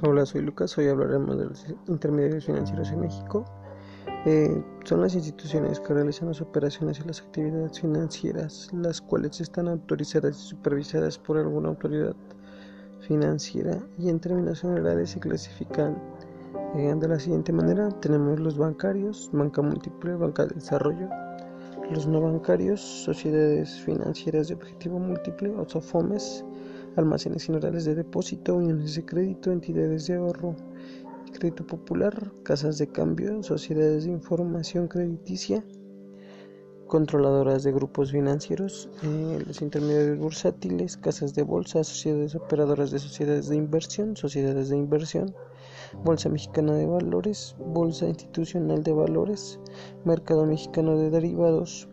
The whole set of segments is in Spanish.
Hola, soy Lucas. Hoy hablaremos de los intermediarios financieros en México. Eh, son las instituciones que realizan las operaciones y las actividades financieras, las cuales están autorizadas y supervisadas por alguna autoridad financiera y en términos generales se clasifican eh, de la siguiente manera. Tenemos los bancarios, banca múltiple, banca de desarrollo, los no bancarios, sociedades financieras de objetivo múltiple o SOFOMES, almacenes generales de depósito, uniones de crédito, entidades de ahorro y crédito popular, casas de cambio, sociedades de información crediticia, controladoras de grupos financieros, eh, los intermediarios bursátiles, casas de bolsa, sociedades operadoras de sociedades de inversión, sociedades de inversión, Bolsa Mexicana de Valores, Bolsa Institucional de Valores, Mercado Mexicano de Derivados,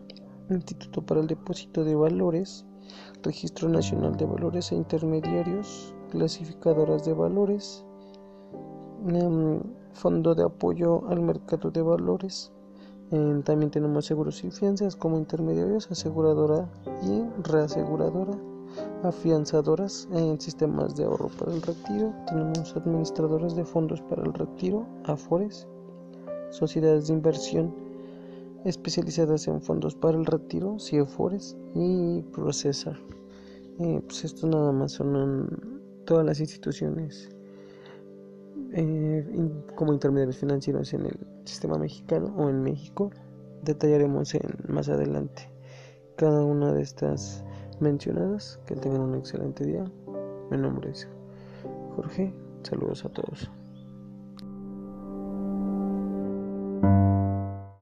Instituto para el Depósito de Valores, Registro Nacional de Valores e Intermediarios, clasificadoras de valores, em, Fondo de Apoyo al Mercado de Valores. Em, también tenemos seguros y fianzas como intermediarios, aseguradora y reaseguradora, afianzadoras en sistemas de ahorro para el retiro. Tenemos administradoras de fondos para el retiro, AFORES, sociedades de inversión especializadas en fondos para el retiro, CIEFORES y Procesa. Eh, pues esto nada más son todas las instituciones eh, como intermediarios financieros en el sistema mexicano o en México. Detallaremos en, más adelante cada una de estas mencionadas. Que tengan un excelente día. Mi nombre es Jorge. Saludos a todos.